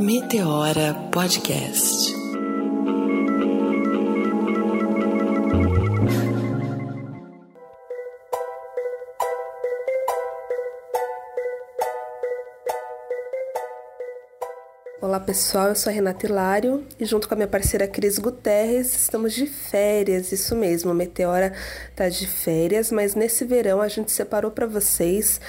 Meteora Podcast. Olá pessoal, eu sou a Renata Hilário e junto com a minha parceira Cris Guterres estamos de férias, isso mesmo, a Meteora tá de férias, mas nesse verão a gente separou para vocês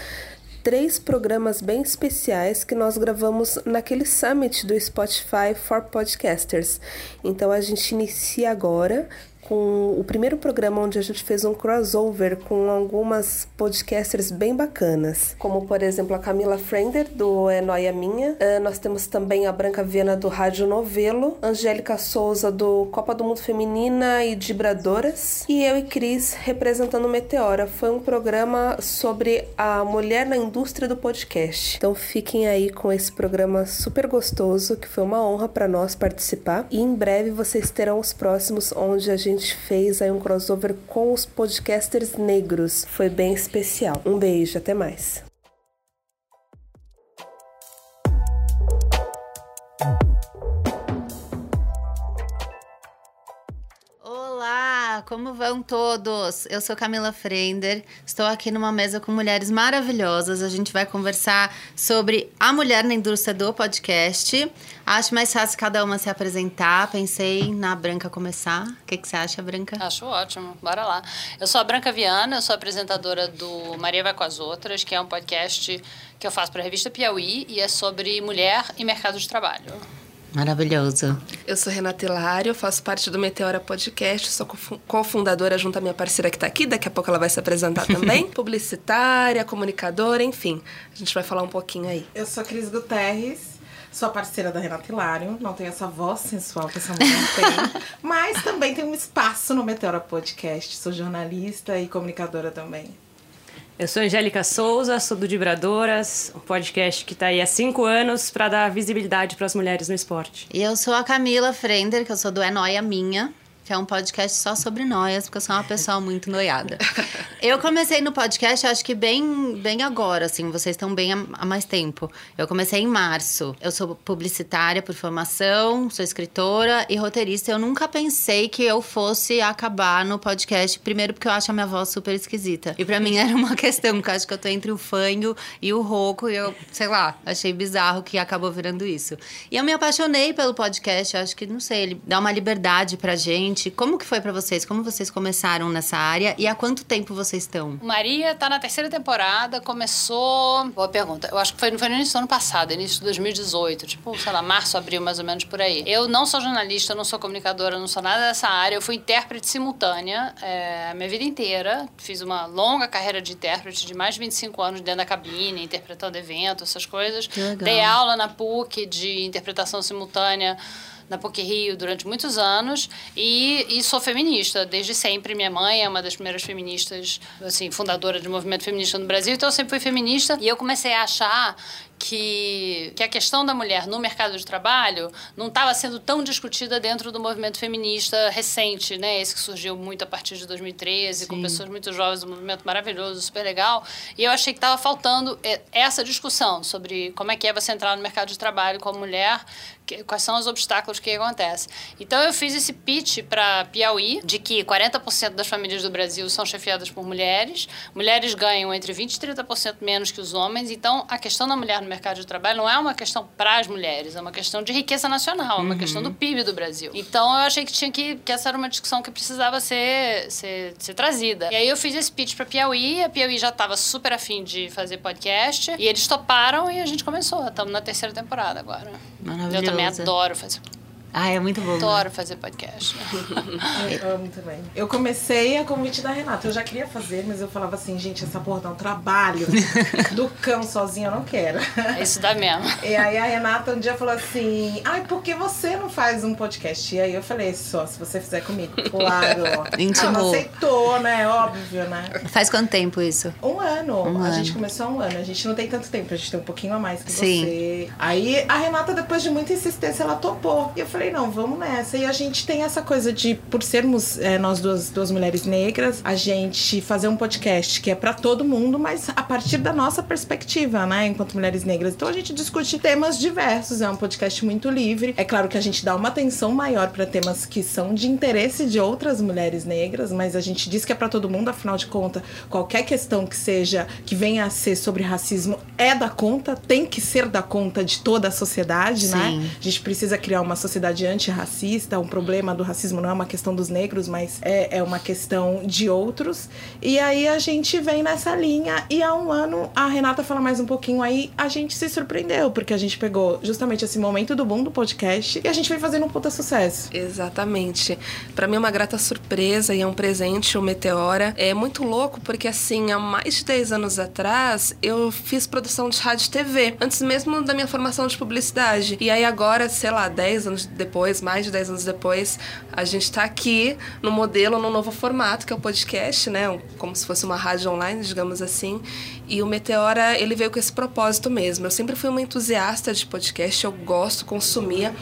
três programas bem especiais que nós gravamos naquele summit do Spotify for Podcasters. Então a gente inicia agora com o primeiro programa onde a gente fez um crossover com algumas podcasters bem bacanas, como por exemplo a Camila Frender do É Noia Minha. Uh, nós temos também a Branca Viana do Rádio Novelo, Angélica Souza do Copa do Mundo Feminina e Vibradoras e eu e Cris representando Meteora. Foi um programa sobre a mulher na indústria do podcast. Então fiquem aí com esse programa super gostoso que foi uma honra para nós participar e em breve vocês terão os próximos onde a gente gente fez aí um crossover com os podcasters negros. Foi bem especial. Um beijo, até mais. Olá, como vão todos? Eu sou Camila Frender, estou aqui numa mesa com mulheres maravilhosas. A gente vai conversar sobre a mulher na indústria do podcast. Acho mais fácil cada uma se apresentar. Pensei na Branca começar. O que, que você acha, Branca? Acho ótimo. Bora lá. Eu sou a Branca Viana, sou apresentadora do Maria Vai com as Outras, que é um podcast que eu faço para a revista Piauí e é sobre mulher e mercado de trabalho. Maravilhoso. Eu sou Renata Hilário, faço parte do Meteora Podcast, sou cofundadora junto à minha parceira que está aqui, daqui a pouco ela vai se apresentar também. Publicitária, comunicadora, enfim. A gente vai falar um pouquinho aí. Eu sou a Cris Guterres, sou parceira da Renata Hilário, não tenho essa voz sensual que essa mulher tem, mas também tenho um espaço no Meteora Podcast, sou jornalista e comunicadora também. Eu sou Angélica Souza, sou do Vibradoras, um podcast que está aí há cinco anos para dar visibilidade para as mulheres no esporte. E eu sou a Camila Frender, que eu sou do É Noia Minha, que é um podcast só sobre noias, porque eu sou uma pessoa muito noiada. Eu comecei no podcast, acho que bem, bem agora, assim, vocês estão bem há mais tempo. Eu comecei em março. Eu sou publicitária por formação, sou escritora e roteirista. Eu nunca pensei que eu fosse acabar no podcast, primeiro porque eu acho a minha voz super esquisita. E para mim era uma questão, porque eu acho que eu tô entre o fanho e o rouco, e eu, sei lá, achei bizarro que acabou virando isso. E eu me apaixonei pelo podcast, acho que, não sei, ele dá uma liberdade pra gente gente, como que foi para vocês? Como vocês começaram nessa área e há quanto tempo vocês estão? Maria tá na terceira temporada, começou. Boa pergunta. Eu acho que foi, foi no início do ano passado, início de 2018, tipo, sei lá, março, abril, mais ou menos por aí. Eu não sou jornalista, não sou comunicadora, não sou nada dessa área. Eu fui intérprete simultânea é, a minha vida inteira. Fiz uma longa carreira de intérprete de mais de 25 anos dentro da cabine, interpretando eventos, essas coisas. Dei aula na PUC de interpretação simultânea na PUC Rio durante muitos anos e, e, sou feminista desde sempre. Minha mãe é uma das primeiras feministas, assim, fundadora do movimento feminista no Brasil, então eu sempre fui feminista e eu comecei a achar que, que a questão da mulher no mercado de trabalho não estava sendo tão discutida dentro do movimento feminista recente, né? Esse que surgiu muito a partir de 2013, Sim. com pessoas muito jovens, um movimento maravilhoso, super legal. E eu achei que estava faltando essa discussão sobre como é que é você entrar no mercado de trabalho como mulher, que, quais são os obstáculos que acontecem. Então eu fiz esse pitch para Piauí de que 40% das famílias do Brasil são chefiadas por mulheres, mulheres ganham entre 20 e 30% menos que os homens, então a questão da mulher no mercado de trabalho não é uma questão para as mulheres, é uma questão de riqueza nacional, é uma uhum. questão do PIB do Brasil. Então eu achei que tinha que, que essa era uma discussão que precisava ser, ser, ser trazida. E aí eu fiz esse pitch para Piauí, a Piauí já estava super afim de fazer podcast, e eles toparam e a gente começou. Estamos na terceira temporada agora. Eu também adoro fazer ah, é muito bom. Adoro fazer podcast. eu amo também. Eu comecei a convite da Renata. Eu já queria fazer, mas eu falava assim, gente, essa porra dá um trabalho. Do cão sozinho eu não quero. É isso dá mesmo. E aí a Renata um dia falou assim: ai, por que você não faz um podcast? E aí eu falei, só, se você fizer comigo. Claro. Intimou. Ela aceitou, né? Óbvio, né? Faz quanto tempo isso? Um ano. Um a ano. gente começou há um ano. A gente não tem tanto tempo, a gente tem um pouquinho a mais que Sim. você. Aí a Renata, depois de muita insistência, ela topou. E eu falei, falei, não, vamos nessa. E a gente tem essa coisa de, por sermos é, nós duas, duas mulheres negras, a gente fazer um podcast que é para todo mundo, mas a partir da nossa perspectiva, né, enquanto mulheres negras. Então a gente discute temas diversos, é um podcast muito livre. É claro que a gente dá uma atenção maior para temas que são de interesse de outras mulheres negras, mas a gente diz que é para todo mundo, afinal de contas, qualquer questão que seja, que venha a ser sobre racismo é da conta, tem que ser da conta de toda a sociedade, né? Sim. A gente precisa criar uma sociedade antirracista. Um problema do racismo não é uma questão dos negros, mas é, é uma questão de outros. E aí a gente vem nessa linha. E há um ano, a Renata fala mais um pouquinho aí, a gente se surpreendeu, porque a gente pegou justamente esse momento do boom do podcast e a gente vem fazendo um puta sucesso. Exatamente. Pra mim é uma grata surpresa e é um presente o Meteora. É muito louco porque assim, há mais de 10 anos atrás, eu fiz produção de rádio e TV, antes mesmo da minha formação de publicidade. E aí agora, sei lá, 10 anos depois, mais de 10 anos depois, a gente tá aqui no modelo, num novo formato, que é o podcast, né? Como se fosse uma rádio online, digamos assim. E o Meteora, ele veio com esse propósito mesmo. Eu sempre fui uma entusiasta de podcast, eu gosto, consumia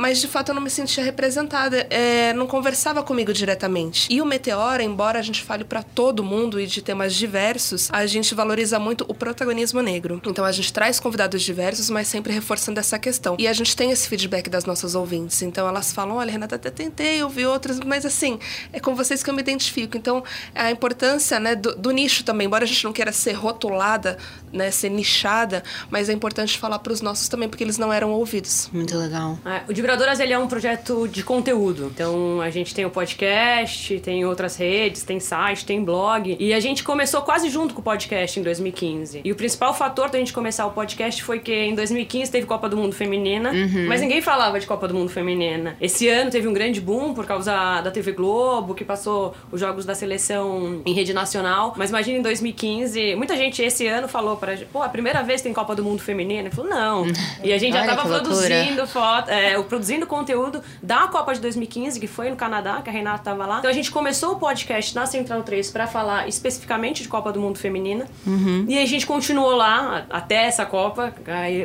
mas de fato eu não me sentia representada, é, não conversava comigo diretamente. E o Meteora, embora a gente fale para todo mundo e de temas diversos, a gente valoriza muito o protagonismo negro. Então a gente traz convidados diversos, mas sempre reforçando essa questão. E a gente tem esse feedback das nossas ouvintes. Então elas falam: olha, Renata, até tentei ouvir outras, mas assim, é com vocês que eu me identifico. Então a importância né, do, do nicho também, embora a gente não queira ser rotulada, né, ser nichada, mas é importante falar para os nossos também, porque eles não eram ouvidos. Muito legal. É, o de Vibradoras ele é um projeto de conteúdo. Então a gente tem o podcast, tem outras redes, tem site, tem blog. E a gente começou quase junto com o podcast em 2015. E o principal fator da gente começar o podcast foi que em 2015 teve Copa do Mundo Feminina, mas ninguém falava de Copa do Mundo Feminina. Esse ano teve um grande boom por causa da TV Globo, que passou os jogos da seleção em rede nacional. Mas imagina em 2015, muita gente esse ano falou pra gente, pô, a primeira vez tem Copa do Mundo Feminina. Eu falei, não. E a gente já Olha tava que loucura. produzindo foto, é, o- produzindo conteúdo da Copa de 2015, que foi no Canadá, que a Renata tava lá. Então a gente começou o podcast na Central 3 pra falar especificamente de Copa do Mundo Feminina. E aí a gente continuou lá até essa Copa.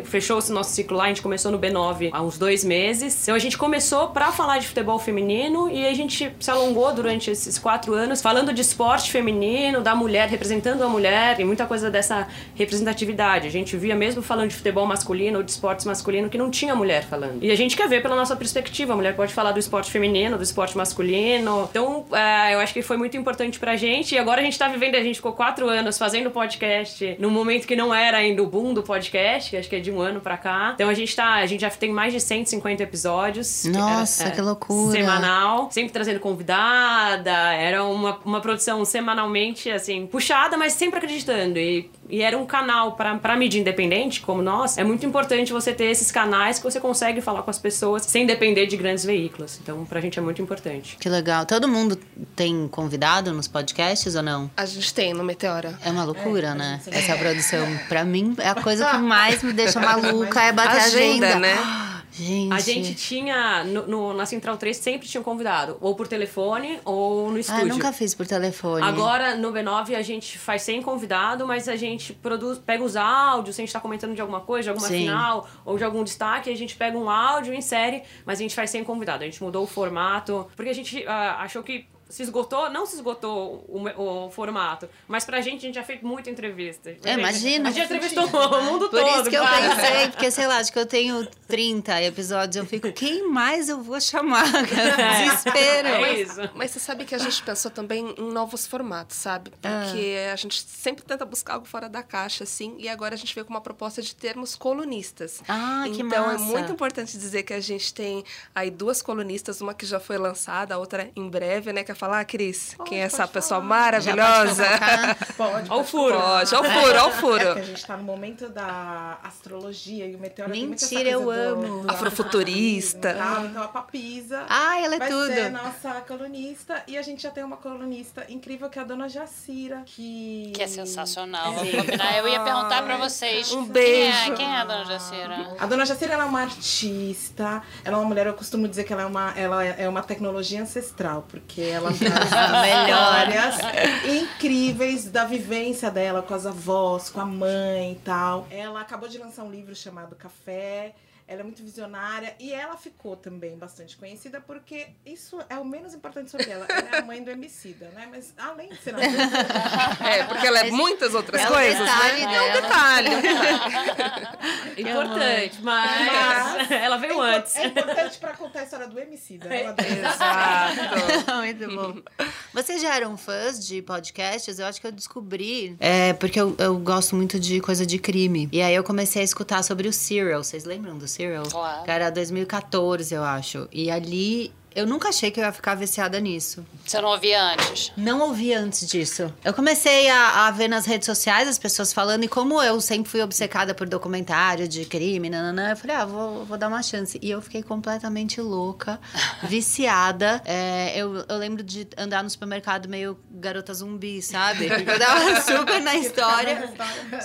Fechou-se nosso ciclo lá, a gente começou no B9 há uns dois meses. Então a gente começou pra falar de futebol feminino e a gente se alongou durante esses quatro anos falando de esporte feminino, da mulher, representando a mulher e muita coisa dessa representatividade. A gente via mesmo falando de futebol masculino ou de esportes masculino que não tinha mulher falando. E a gente quer ver pela nossa perspectiva. A mulher pode falar do esporte feminino, do esporte masculino. Então, é, eu acho que foi muito importante pra gente. E agora a gente tá vivendo, a gente ficou quatro anos fazendo podcast num momento que não era ainda o boom do podcast, que acho que é de um ano pra cá. Então a gente tá, a gente já tem mais de 150 episódios. que Nossa, era- que loucura. Semanal, sempre trazendo convidada. Era uma, uma produção semanalmente, assim, puxada, mas sempre acreditando. E, e era um canal pra, pra mídia independente, como nós. É muito importante você ter esses canais que você consegue falar com as pessoas sem depender de grandes veículos. Então, pra gente é muito importante. Que legal. Todo mundo tem convidado nos podcasts ou não? A gente tem no Meteora. É uma loucura, né? Essa produção. Pra mim, é a coisa que mais me deixa maluca é bater Agenda, agenda. né? Gente. A gente tinha, no, no- na Central 3, sempre tinha um convidado. Ou por telefone, ou no Ah, estúdio. eu nunca fiz por telefone. Agora, no B9, a gente faz sem convidado, mas a gente produz, pega os áudios, se a gente tá comentando de alguma coisa, de alguma Sim. final, ou de algum destaque, a gente pega um áudio, insere, mas a gente faz sem convidado. A gente mudou o formato, porque a gente ah, achou que se esgotou, não se esgotou o, o formato, mas pra gente, a gente já fez muita entrevista. É, imagina. A gente já entrevistou o mundo Por todo. isso que eu cara. pensei, porque sei lá, acho que eu tenho 30 episódios, eu fico, quem mais eu vou chamar? Desespero. É isso. Mas você sabe que a gente pensou também em novos formatos, sabe? Porque a gente sempre tenta buscar algo fora da caixa, assim, e agora a gente veio com uma proposta de termos colunistas. Ah, que então massa. é muito importante dizer que a gente tem aí duas colunistas, uma que já foi lançada, a outra em breve, né? Quer falar, Cris? Quem é essa pessoa maravilhosa? pode? Pode, Ó o pode furo. Pode, ó o furo, ó o É furo. que a gente tá no momento da astrologia e o meteoro Mentira, eu do- amo. do Afrofuturista. afrofuturismo e tal. Então a Papisa Ah, ela é vai tudo. ser a nossa colunista e a gente já tem uma colunista incrível que é a dona Jacira, que... Que é sensacional. Combinar. Eu ia perguntar pra vocês. Um Quem beijo. é, quem é a dona Jacira? A dona Jacira ela é uma artista, ela é uma mulher, eu costumo dizer que ela é uma, ela é uma tecnologia ancestral, porque ela traz Melhor. histórias incríveis da vivência dela com as avós, com a mãe e tal. Ela acabou de lançar um livro chamado Café. Ela é muito visionária e ela ficou também bastante conhecida porque isso é o menos importante sobre ela. Ela é a mãe do Emicida, né? Mas além de ser a É, porque ela é muitas outras É coisas, detalhe né? É um detalhe. Importante, mas ela veio é, antes. É importante pra contar a história do Emicida. né? Exato. Muito bom. Vocês já eram fãs de podcasts? Eu acho que eu descobri. É, porque eu, eu gosto muito de coisa de crime. E aí eu comecei a escutar sobre o Serial. Vocês lembram do Serial? Claro. Que era 2014, eu acho. E ali. Eu nunca achei que eu ia ficar viciada nisso. Você não ouvia antes. Não ouvi antes disso. Eu comecei a, a ver nas redes sociais as pessoas falando, e como eu sempre fui obcecada por documentário de crime, nananã, eu falei, ah, vou, vou dar uma chance. E eu fiquei completamente louca, viciada. É, eu, eu lembro de andar no supermercado meio garota zumbi, sabe? Eu tava super na história.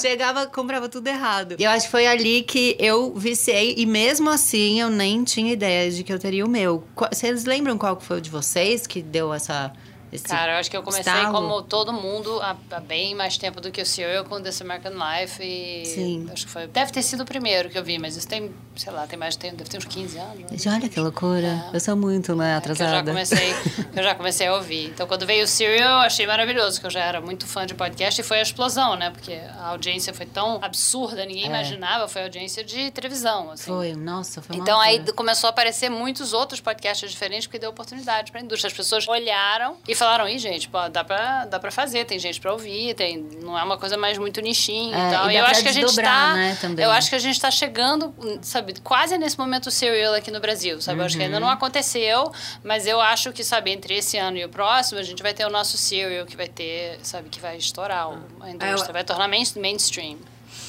Chegava, comprava tudo errado. E eu acho que foi ali que eu viciei, e mesmo assim eu nem tinha ideia de que eu teria o meu. Qu- Vocês lembram qual foi o de vocês que deu essa. Esse Cara, eu acho que eu comecei estalo? como todo mundo há, há bem mais tempo do que o Serial com This American Life e Sim. acho que foi deve ter sido o primeiro que eu vi, mas isso tem, sei lá, tem mais tem, deve ter uns 15 anos. né? Olha que loucura. Eu sou muito, né, Que eu já atrasada. comecei, eu já comecei a ouvir. Então, quando veio o Serial, eu achei maravilhoso, que eu já era muito fã de podcast e foi a explosão, né? Porque a audiência foi tão absurda, ninguém imaginava, foi audiência de televisão, assim. É. Foi, nossa, foi Então aí começou a aparecer muitos outros podcasts diferentes porque deu oportunidade para a indústria. As pessoas olharam e falaram: "Ih, gente, pô, dá pra, dá pra fazer, tem gente pra ouvir, tem, não é uma coisa mais muito nichinho É, e tal". e E eu acho que a gente tá, né, eu acho que a gente tá chegando, sabe, quase nesse momento serial aqui no Brasil, sabe? Eu acho que ainda não Uhum. aconteceu, mas eu acho que, sabe, entre esse ano e o próximo, a gente vai ter o nosso serial que vai ter, sabe, que vai estourar a indústria, eu- vai tornar main, mainstream.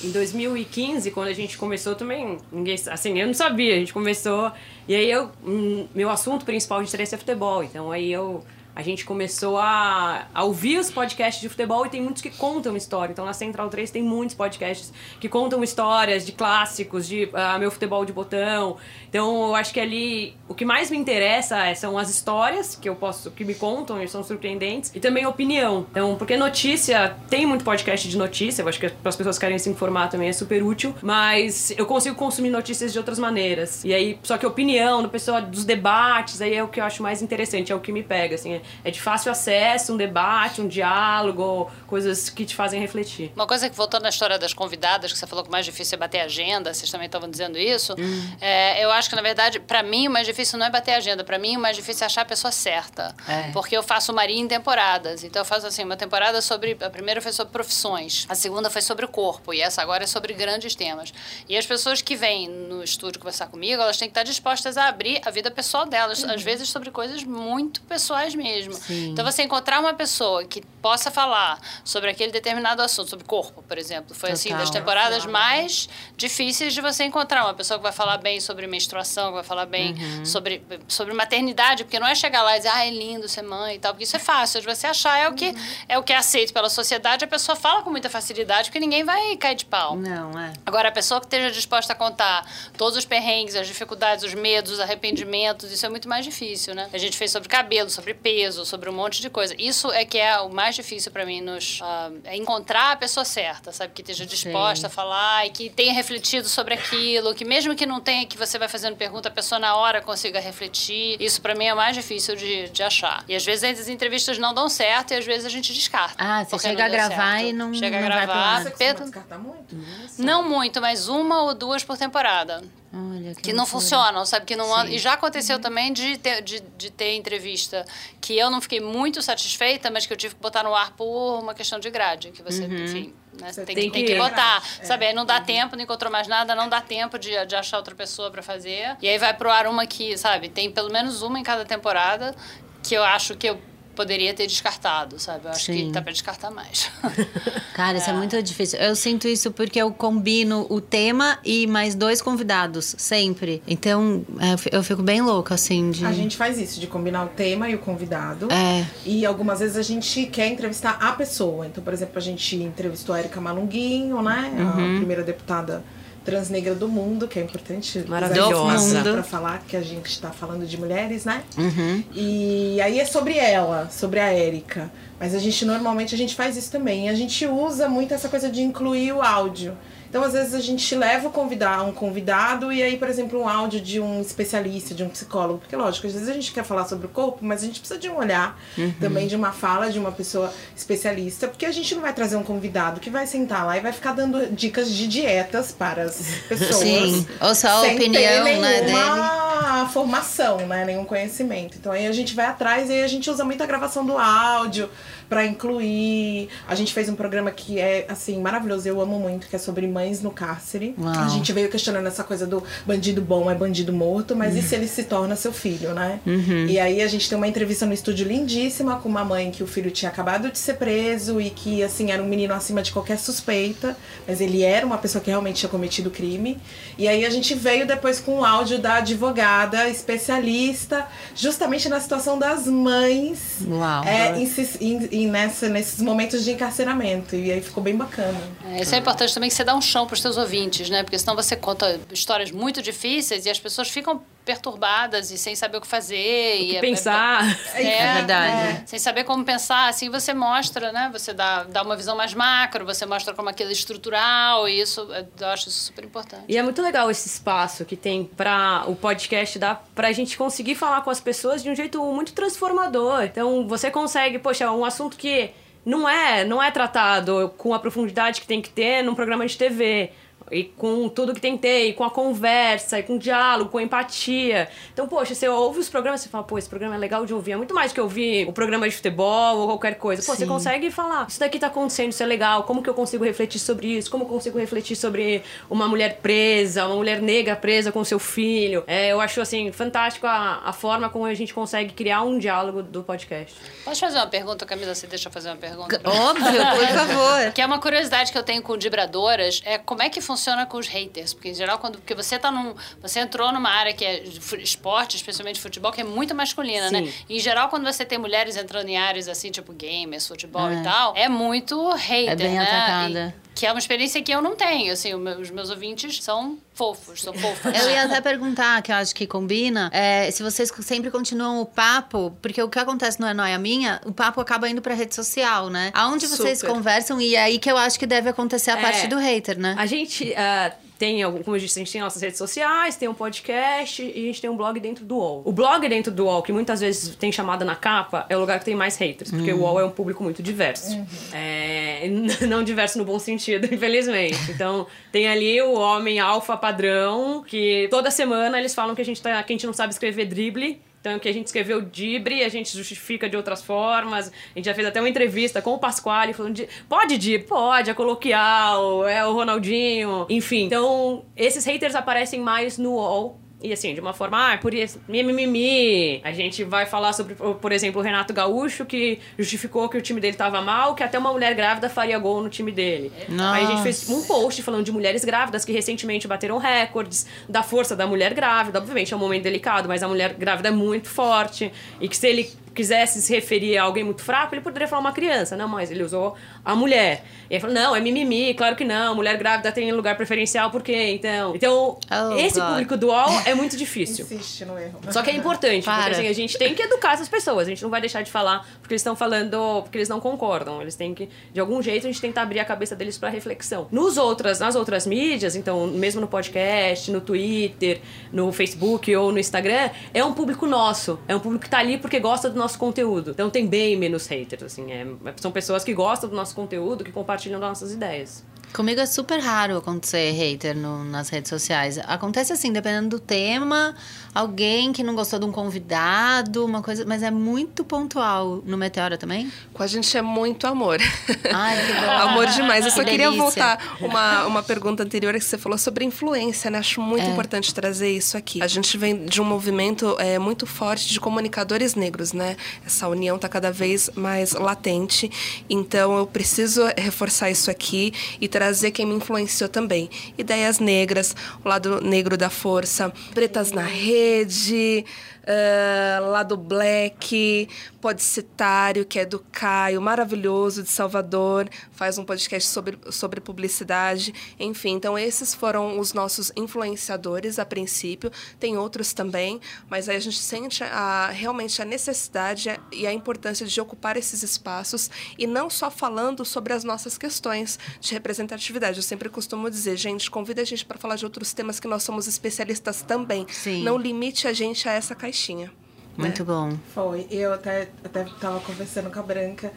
Em 2015, quando a gente começou também, ninguém, assim, eu não sabia, a gente começou, e aí eu, hum, meu assunto principal de interesse é futebol, então aí eu, a gente começou a, a ouvir os podcasts de futebol e tem muitos que contam história, então na Central 3 tem muitos podcasts que contam histórias de clássicos, de ah, meu futebol de botão, então eu acho que ali, o que mais me interessa é- são as histórias que eu posso, que me contam e são surpreendentes, e também opinião, então, porque notícia, tem muito podcast de notícia, eu acho que para as pessoas que querem se informar também é super útil, mas eu consigo consumir notícias de outras maneiras. E aí, só que opinião, do pessoal dos debates, aí é o que eu acho mais interessante, é o que me pega, assim, é, é de fácil acesso, um debate, um diálogo, coisas que te fazem refletir. Uma coisa que, voltando à história das convidadas, que você falou que o mais difícil é bater agenda, vocês também estavam dizendo isso, Hum. é, eu acho que, na verdade, pra mim, o mais difícil não é bater agenda, pra mim, o mais difícil é achar a pessoa certa. É. Porque eu faço Maria em temporadas. Então, eu faço, assim, uma temporada sobre... A primeira foi sobre profissões, a segunda foi sobre o corpo, e essa agora é sobre grandes temas. E as pessoas que vêm no estúdio conversar comigo, elas têm que estar dispostas a abrir a vida pessoal delas, às vezes sobre coisas muito pessoais mesmo. Sim. Então, você encontrar uma pessoa que possa falar sobre aquele determinado assunto, sobre corpo, por exemplo, foi assim das Total. temporadas mais difíceis de você encontrar uma pessoa que vai falar bem sobre menstruação, que vai falar bem Uhum. sobre, sobre maternidade, porque não é chegar lá e dizer, ah, é lindo ser mãe e tal, porque isso é fácil de você achar, é o que é o que é aceito pela sociedade, a pessoa fala com muita facilidade, porque ninguém vai cair de pau. Não, é. Agora, a pessoa que esteja disposta a contar todos os perrengues, as dificuldades, os medos, os arrependimentos, isso é muito mais difícil, né? A gente fez sobre cabelo, sobre peso, sobre um monte de coisa. Isso é que é o mais difícil pra mim, nos, ah, é encontrar a pessoa certa, sabe? Que esteja disposta a falar e que tenha refletido sobre aquilo, que mesmo que não tenha, que você vai fazendo pergunta, a pessoa na hora consiga refletir. Isso pra mim é o mais difícil de, de achar. E às vezes as entrevistas não dão certo e às vezes a gente descarta. Ah, você chega não a gravar certo. e não- Chega a não vai pro gravar, ar. Você Pedro- descartar muito? não muito, mas uma ou duas por temporada. Olha, que, Que não funcionam, sabe? Que não. E já aconteceu Uhum. também de ter, de, de ter entrevista que eu não fiquei muito satisfeita, mas que eu tive que botar no ar por uma questão de grade. Que você, Uhum. enfim, né? Você tem, tem que, tem que- botar. É. Sabe? Aí não dá tempo, não encontrou mais nada, não dá tempo de, de achar outra pessoa pra fazer. E aí vai pro ar uma que, sabe? Tem pelo menos uma em cada temporada que eu acho que eu poderia ter descartado, sabe? Eu acho Sim. que tá pra descartar mais. Cara, isso é muito difícil. Eu sinto isso porque eu combino o tema e mais dois convidados, sempre. Então, é, eu fico bem louca, assim, de... A gente faz isso, de combinar o tema e o convidado. É. E algumas vezes a gente quer entrevistar a pessoa. Então, por exemplo, a gente entrevistou a Erika Malunguinho, né? Uhum. A primeira deputada transnegra do mundo, que é importante. Maravilhosa. Pra falar que a gente está falando de mulheres, né? Uhum. E aí é sobre ela, sobre a Érica. Mas a gente normalmente a gente faz isso também. A gente usa muito essa coisa de incluir o áudio. Então, às vezes, a gente leva o convidar, um convidado e aí, por exemplo, um áudio de um especialista, de um psicólogo. Porque, lógico, às vezes a gente quer falar sobre o corpo, mas a gente precisa de um olhar Uhum. também, de uma fala de uma pessoa especialista. Porque a gente não vai trazer um convidado que vai sentar lá e vai ficar dando dicas de dietas para as pessoas. Sim, ou só a opinião, né, nenhuma formação, né? Nenhum conhecimento. Então aí a gente vai atrás e aí a gente usa muito a gravação do áudio pra incluir. A gente fez um programa que é assim maravilhoso, eu amo muito, que é sobre mães no cárcere. Uau. A gente veio questionando essa coisa do bandido bom é bandido morto, mas e se ele se torna seu filho, né? E aí a gente tem uma entrevista no estúdio lindíssima com uma mãe que o filho tinha acabado de ser preso e que assim era um menino acima de qualquer suspeita, mas ele era uma pessoa que realmente tinha cometido crime. E aí a gente veio depois com o áudio da advogada especialista, justamente na situação das mães Uau. é, em, em- em nessa, nesses momentos de encarceramento. E aí ficou bem bacana. É, isso é importante também que você dá um chão para os seus ouvintes, né? Porque senão você conta histórias muito difíceis e as pessoas ficam perturbadas e sem saber o que fazer. O e que é- pensar. É, É verdade. Sem saber como pensar, assim você mostra, né? Você dá, dá uma visão mais macro, você mostra como aquilo é estrutural, e isso eu acho isso super importante. E é muito legal esse espaço que tem para o podcast dar pra gente conseguir falar com as pessoas de um jeito muito transformador. Então, você consegue, poxa, um assunto que não é, não é tratado com a profundidade que tem que ter num programa de TV. E com tudo que e com a conversa, e com o diálogo, com a empatia. Então, poxa, você ouve os programas e fala, pô, esse programa é legal de ouvir. É muito mais que ouvir o programa de futebol ou qualquer coisa. Pô, você Sim. consegue falar, isso daqui tá acontecendo, isso é legal, como que eu consigo refletir sobre isso? Como eu consigo refletir sobre uma mulher presa, uma mulher negra presa com seu filho? É, eu acho, assim, fantástico a, a forma como a gente consegue criar um diálogo do podcast. Posso fazer uma pergunta, Camila? Você deixa eu fazer uma pergunta? Óbvio, por favor. Que é uma curiosidade que eu tenho com vibradoras, é como é que funciona com os haters. Porque, em geral, quando porque você tá num. Você entrou numa área que é esporte, especialmente futebol, que é muito masculina, né? Sim. E, em geral, quando você tem mulheres entrando em áreas assim, tipo gamers, futebol É. e tal, é muito hater, É bem né? atacada. E- que é uma experiência que eu não tenho. Assim, os meus ouvintes são fofos, são fofos. Eu ia até perguntar, que eu acho que combina, é, se vocês sempre continuam o papo, porque o que acontece no É Noia Minha, o papo acaba indo pra rede social, né? Aonde vocês Super. conversam e é aí que eu acho que deve acontecer a É. parte do hater, né? A gente ah, tem, como eu disse, a gente tem nossas redes sociais, tem um podcast e a gente tem um blog dentro do UOL. O blog dentro do UOL, que muitas vezes tem chamada na capa, é o lugar que tem mais haters, porque o UOL é um público muito diverso. É, não diverso no bom sentido, infelizmente. Então, tem ali o homem alfa padrão, que toda semana eles falam que a gente, tá, que a gente não sabe escrever drible. Então, que a gente escreveu Dibre, a gente justifica de outras formas. A gente já fez até uma entrevista com o Pasquale falando de. Pode Dibre? Pode, é coloquial, é o Ronaldinho. Enfim. Então, esses haters aparecem mais no UOL. E assim, de uma forma, ah, por isso, mimimi. A gente vai falar sobre, por exemplo, o Renato Gaúcho, que justificou que o time dele tava mal, que até uma mulher grávida faria gol no time dele. Aí a gente fez um post falando de mulheres grávidas que recentemente bateram recordes, da força da mulher grávida. Obviamente é um momento delicado, mas a mulher grávida é muito forte. E que se ele quisesse se referir a alguém muito fraco, ele poderia falar uma criança. Não, mas ele usou a mulher. E ele falou, não, é mimimi, claro que não. Mulher grávida tem lugar preferencial, por quê? Então, então Oh, esse God. público dual é muito difícil. Insiste no erro. Só que é importante, Para. porque assim, a gente tem que educar essas pessoas. A gente não vai deixar de falar porque eles estão falando, porque eles não concordam. Eles têm que, de algum jeito, a gente tenta abrir a cabeça deles para reflexão. Nos outras, nas outras mídias, então, mesmo no podcast, no Twitter, no Facebook ou no Instagram, é um público nosso. É um público que tá ali porque gosta do nosso conteúdo. Então tem bem menos haters, assim. é- são pessoas que gostam do nosso conteúdo, que compartilham nossas ideias. Comigo é super raro acontecer hater no- nas redes sociais. Acontece assim, dependendo do tema, alguém que não gostou de um convidado, uma coisa, mas é muito pontual. No Meteora também? Com a gente é muito amor. Ai, que bom. amor demais. Eu Que só queria delícia. voltar uma, uma pergunta anterior que você falou sobre influência, né? Acho muito importante trazer isso aqui. A gente vem de um movimento é, muito forte de comunicadores negros, né? Essa união está cada vez mais latente. Então eu preciso reforçar isso aqui e trazer quem me influenciou também. Ideias negras, o lado negro da força, pretas na rede, ah, lado black, podcitário, que é do Caio, maravilhoso, de Salvador, faz um podcast sobre, sobre publicidade. Enfim, então esses foram os nossos influenciadores a princípio. Tem outros também, mas aí a gente sente a, realmente a necessidade e a importância de ocupar esses espaços e não só falando sobre as nossas questões de representatividade representatividade. Eu sempre costumo dizer, gente, convida a gente para falar de outros temas que nós somos especialistas também. Sim. Não limite a gente a essa caixinha. Muito bom. Foi. Eu até, até tava conversando com a Branca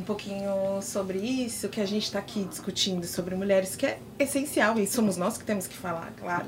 um pouquinho sobre isso, que a gente está aqui discutindo sobre mulheres, que é essencial, e somos nós que temos que falar, claro.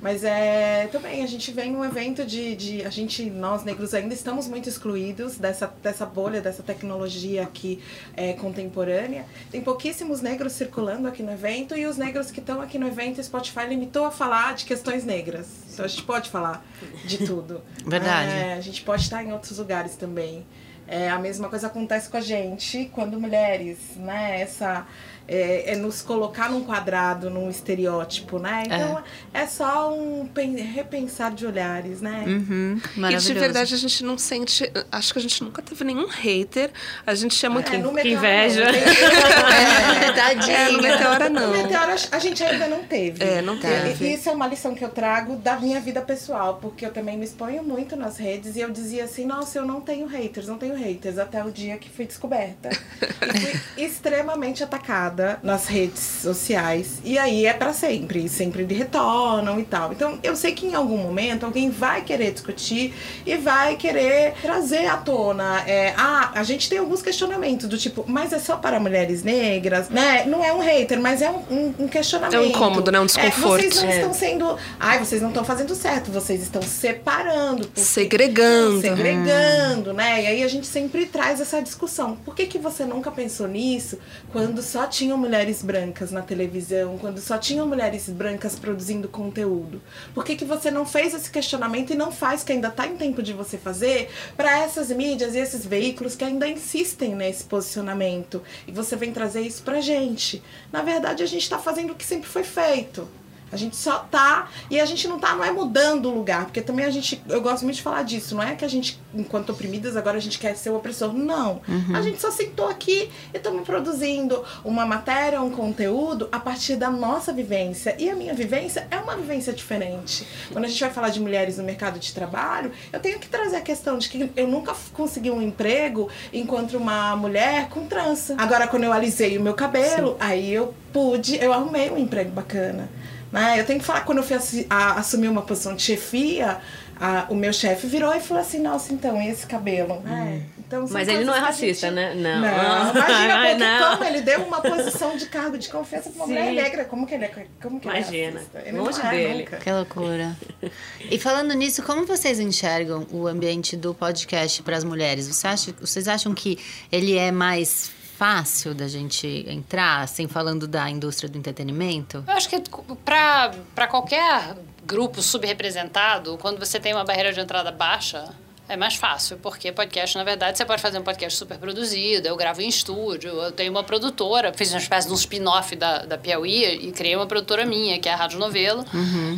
Mas é também a gente vem num evento de, de. A gente, nós negros, ainda estamos muito excluídos dessa, dessa bolha, dessa tecnologia aqui é, contemporânea. Tem pouquíssimos negros circulando aqui no evento, e os negros que estão aqui no evento, o Spotify limitou a falar de questões negras. Então a gente pode falar de tudo. Verdade. É, a gente pode estar em outros lugares também. É, a mesma coisa acontece com a gente quando mulheres, né? Essa é, é nos colocar num quadrado, num estereótipo, né? Então é, só um pen- repensar de olhares, né? Uhum, E de verdade a gente não sente. Acho que a gente nunca teve nenhum hater. A gente é muito. É, no que Meteora inveja. não, tem- É, tadinha. É, no Meteora No não. Meteora a gente ainda não teve. É, não teve. E isso é uma lição que eu trago da minha vida pessoal, porque eu também me exponho muito nas redes e eu dizia assim, nossa, eu não tenho haters, não tenho haters, até o dia que fui descoberta. E fui extremamente atacada nas redes sociais. E aí é pra sempre, sempre me retornam e tal. Então eu sei que em algum momento alguém vai querer discutir e vai querer trazer à tona. É, ah, a gente tem alguns questionamentos do tipo, mas é só para mulheres negras, né? Não é um hater, mas é um, um- um questionamento. É um incômodo, né? Um É, desconforto. vocês não É. estão sendo. Ai, vocês não estão fazendo certo, vocês estão separando. Segregando. Segregando, né? E aí a gente sempre traz essa discussão. Por que, que você nunca pensou nisso quando só tinham mulheres brancas na televisão, quando só tinham mulheres brancas produzindo conteúdo? Por que, que você não fez esse questionamento e não faz, que ainda tá em tempo de você fazer, para essas mídias e esses veículos que ainda insistem nesse posicionamento? E você vem trazer isso pra gente. Na verdade, a gente tá fazendo o que sempre foi feito. A gente só tá. E a gente não tá, não é mudando o lugar. Porque também a gente. Eu gosto muito de falar disso. Não é que a gente, enquanto oprimidas, agora a gente quer ser o opressor. Não. A gente só sentou aqui e estamos produzindo uma matéria, um conteúdo a partir da nossa vivência. E a minha vivência é uma vivência diferente. Quando a gente vai falar de mulheres no mercado de trabalho, eu tenho que trazer a questão de que eu nunca consegui um emprego enquanto uma mulher com trança. Agora, quando eu alisei o meu cabelo, aí eu pude, eu arrumei um emprego bacana. Né? Eu tenho que falar, quando eu fui assi- a- assumir uma posição de chefia, a- o meu chefe virou e falou assim, nossa, então, e esse cabelo? É, então, Mas ele não é racista, gente- né? Não. Não, imagina, Ai, porque não. como ele deu uma posição de cargo de confiança pra uma Sim. mulher negra, como que ele é, como que ele é Imagina, racista? Ele longe não é, dele. nunca. Que loucura. E falando nisso, como vocês enxergam o ambiente do podcast para as mulheres? Você acha, vocês acham que ele é mais fácil da gente entrar, assim, falando da indústria do entretenimento? Eu acho que para qualquer grupo subrepresentado, quando você tem uma barreira de entrada baixa, é mais fácil, porque podcast, na verdade, você pode fazer um podcast super produzido, eu gravo em estúdio, eu tenho uma produtora, fiz uma espécie de um spin-off da, da Piauí e criei uma produtora minha, que é a Rádio Novelo.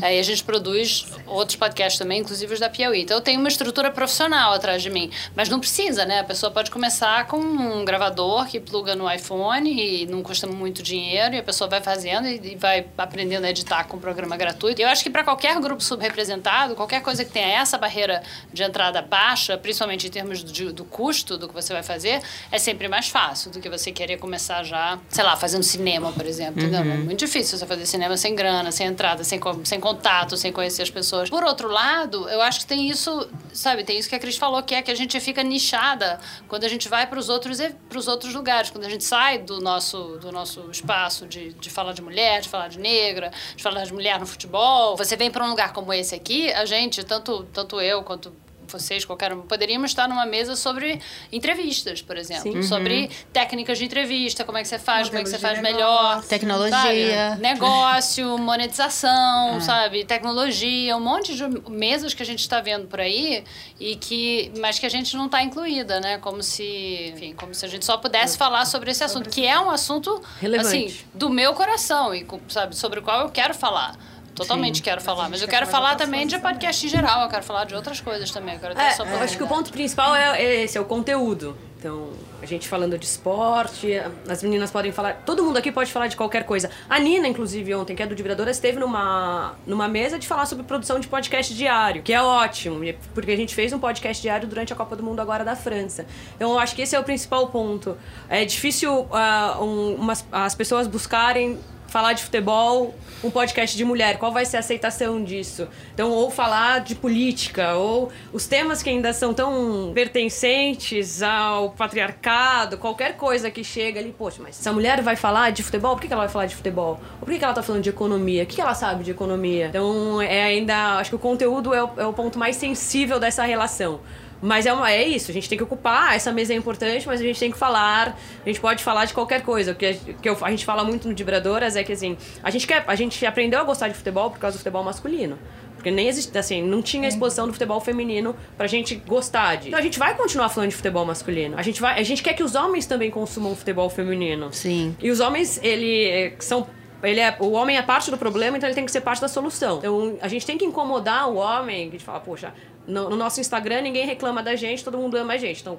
Aí a gente produz outros podcasts também, inclusive os da Piauí. Então eu tenho uma estrutura profissional atrás de mim, mas não precisa, né? A pessoa pode começar com um gravador que pluga no iPhone e não custa muito dinheiro, e a pessoa vai fazendo e, vai aprendendo a editar com um programa gratuito. Eu acho que para qualquer grupo subrepresentado, qualquer coisa que tenha essa barreira de entrada baixa, principalmente em termos do, do custo do que você vai fazer, é sempre mais fácil do que você querer começar já, sei lá, fazendo cinema, por exemplo. entendeu? É muito difícil você fazer cinema sem grana, sem entrada, sem, sem contato, sem conhecer as pessoas. Por outro lado, eu acho que tem isso, sabe, tem isso que a Cris falou, que é que a gente fica nichada quando a gente vai para os outros, pros outros lugares, quando a gente sai do nosso, do nosso espaço de, de falar de mulher, de falar de negra, de falar de mulher no futebol. Você vem para um lugar como esse aqui, a gente, tanto, tanto eu quanto vocês, qualquer um, poderíamos estar numa mesa sobre entrevistas, por exemplo. Sim. Sobre técnicas de entrevista, como é que você faz, como é que você faz de melhor. negócio. Tecnologia. Sabe? Negócio, monetização, sabe? Tecnologia, um monte de mesas que a gente está vendo por aí e que, mas que a gente não está incluída, né? Como se, enfim, como se a gente só pudesse falar sobre esse assunto, que é um assunto Relevante. assim do meu coração e sabe sobre o qual eu quero falar. Totalmente quero falar, mas eu quero falar também de podcast em geral, eu quero falar de outras coisas também. Eu quero ter É, essa eu acho que o ponto principal é, é esse, é o conteúdo. Então, a gente falando de esporte, as meninas podem falar. Todo mundo aqui pode falar de qualquer coisa. A Nina, inclusive, ontem, que é do Diviradoras, esteve numa, numa mesa de falar sobre produção de podcast diário, que é ótimo, e- porque a gente fez um podcast diário durante a Copa do Mundo agora da França. Então, eu acho que esse é o principal ponto. É difícil ah, um- umas- as pessoas buscarem falar de futebol, um podcast de mulher, qual vai ser a aceitação disso? Então, ou falar de política, ou os temas que ainda são tão pertencentes ao patriarcado, qualquer coisa que chega ali, poxa, mas essa mulher vai falar de futebol, por que ela vai falar de futebol? Por que ela tá falando de economia? O que ela sabe de economia? Então, é ainda, acho que o conteúdo é o, é o ponto mais sensível dessa relação. Mas é, uma, é isso, a gente tem que ocupar, essa mesa é importante, mas a gente tem que falar, a gente pode falar de qualquer coisa. O que, a, que eu, a gente fala muito no Dibradoras é que assim, a gente, quer, a gente aprendeu a gostar de futebol por causa do futebol masculino. Porque nem existe, assim, não tinha exposição do futebol feminino pra gente gostar de. Então a gente vai continuar falando de futebol masculino. A gente, vai, a gente quer que os homens também consumam futebol feminino. Sim. E os homens, ele são ele é, o homem é parte do problema, então ele tem que ser parte da solução. Então a gente tem que incomodar o homem, que a gente fala, poxa, no, no, nosso Instagram ninguém reclama da gente, todo mundo ama a gente. Então,